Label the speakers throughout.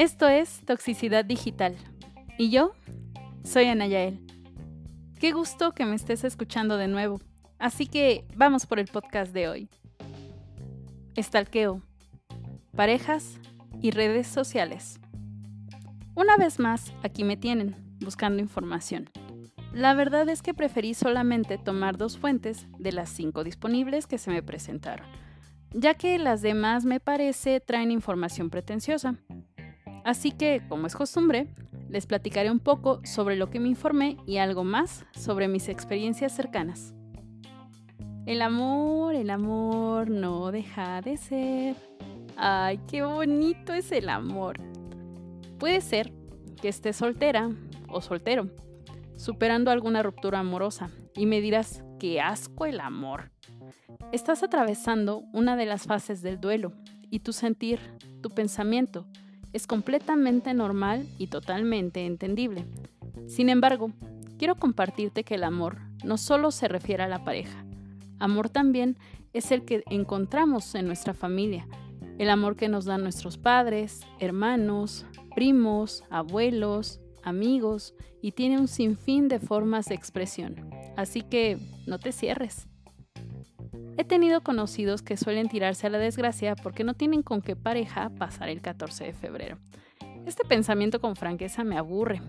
Speaker 1: Esto es Toxicidad Digital. Y yo soy Anayael. Qué gusto que me estés escuchando de nuevo. Así que vamos por el podcast de hoy. Estalqueo. Parejas y redes sociales. Una vez más, aquí me tienen, buscando información. La verdad es que preferí solamente tomar dos fuentes de las cinco disponibles que se me presentaron, ya que las demás me parece traen información pretenciosa. Así que, como es costumbre, les platicaré un poco sobre lo que me informé y algo más sobre mis experiencias cercanas. El amor, el amor no deja de ser. Ay, qué bonito es el amor. Puede ser que estés soltera o soltero superando alguna ruptura amorosa y me dirás, qué asco el amor. Estás atravesando una de las fases del duelo y tu sentir, tu pensamiento, es completamente normal y totalmente entendible. Sin embargo, quiero compartirte que el amor no solo se refiere a la pareja. Amor también es el que encontramos en nuestra familia, el amor que nos dan nuestros padres, hermanos, primos, abuelos, amigos y tiene un sinfín de formas de expresión. Así que no te cierres. He tenido conocidos que suelen tirarse a la desgracia porque no tienen con qué pareja pasar el 14 de febrero. Este pensamiento con franqueza me aburre.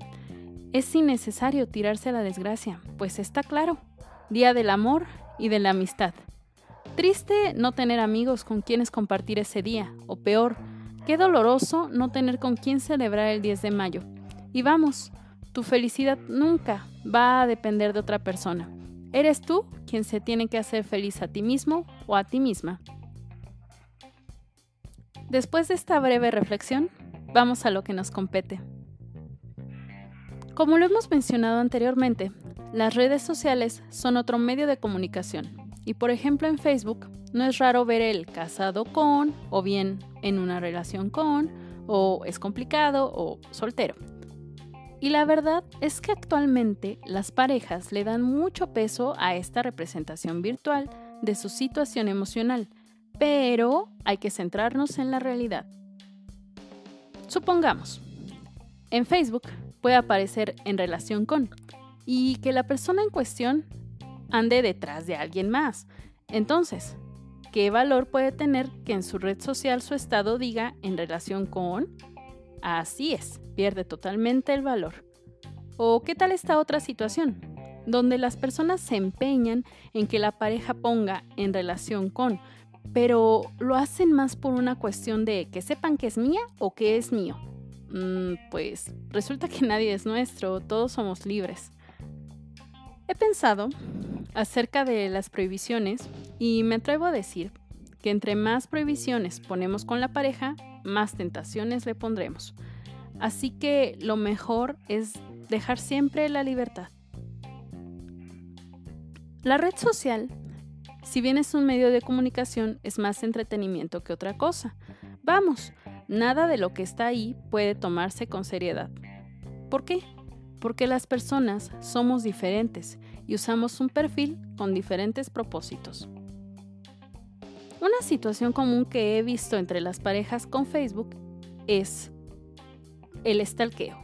Speaker 1: Es innecesario tirarse a la desgracia, pues está claro, día del amor y de la amistad. Triste no tener amigos con quienes compartir ese día, o peor, qué doloroso no tener con quien celebrar el 10 de mayo. Y vamos, tu felicidad nunca va a depender de otra persona. Eres tú quien se tiene que hacer feliz a ti mismo o a ti misma. Después de esta breve reflexión, vamos a lo que nos compete. Como lo hemos mencionado anteriormente, las redes sociales son otro medio de comunicación y por ejemplo en Facebook no es raro ver el casado con o bien en una relación con o es complicado o soltero. Y la verdad es que actualmente las parejas le dan mucho peso a esta representación virtual de su situación emocional, pero hay que centrarnos en la realidad. Supongamos, en Facebook puede aparecer en relación con y que la persona en cuestión ande detrás de alguien más. Entonces, ¿qué valor puede tener que en su red social su estado diga en relación con? Así es, pierde totalmente el valor. ¿O qué tal esta otra situación? Donde las personas se empeñan en que la pareja ponga en relación con, pero lo hacen más por una cuestión de que sepan que es mía o que es mío. Mm, pues resulta que nadie es nuestro, todos somos libres. He pensado acerca de las prohibiciones y me atrevo a decir que entre más prohibiciones ponemos con la pareja, más tentaciones le pondremos. Así que lo mejor es dejar siempre la libertad. La red social, si bien es un medio de comunicación, es más entretenimiento que otra cosa. Vamos, nada de lo que está ahí puede tomarse con seriedad. ¿Por qué? Porque las personas somos diferentes y usamos un perfil con diferentes propósitos. Una situación común que he visto entre las parejas con Facebook es el estalqueo.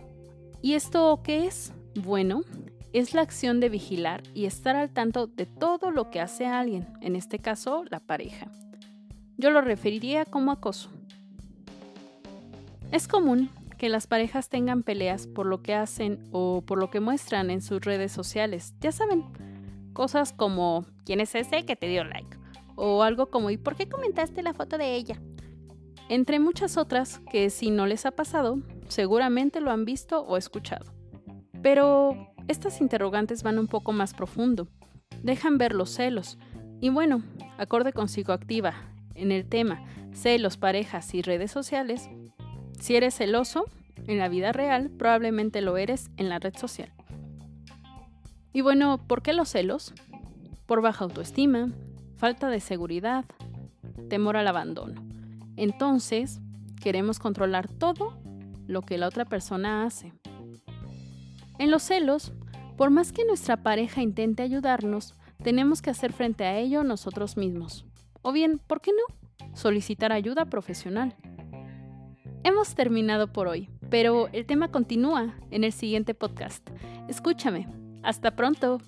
Speaker 1: ¿Y esto qué es? Bueno, es la acción de vigilar y estar al tanto de todo lo que hace alguien, en este caso la pareja. Yo lo referiría como acoso. Es común que las parejas tengan peleas por lo que hacen o por lo que muestran en sus redes sociales. Ya saben, cosas como ¿quién es ese que te dio like? O algo como ¿y por qué comentaste la foto de ella? Entre muchas otras que si no les ha pasado, seguramente lo han visto o escuchado. Pero estas interrogantes van un poco más profundo. Dejan ver los celos. Y bueno, acorde con psicoactiva, en el tema celos, parejas y redes sociales, si eres celoso, en la vida real probablemente lo eres en la red social. Y bueno, ¿por qué los celos? Por baja autoestima, falta de seguridad, temor al abandono. Entonces, queremos controlar todo lo que la otra persona hace. En los celos, por más que nuestra pareja intente ayudarnos, tenemos que hacer frente a ello nosotros mismos. O bien, ¿por qué no? Solicitar ayuda profesional. Hemos terminado por hoy, pero el tema continúa en el siguiente podcast. Escúchame. Hasta pronto.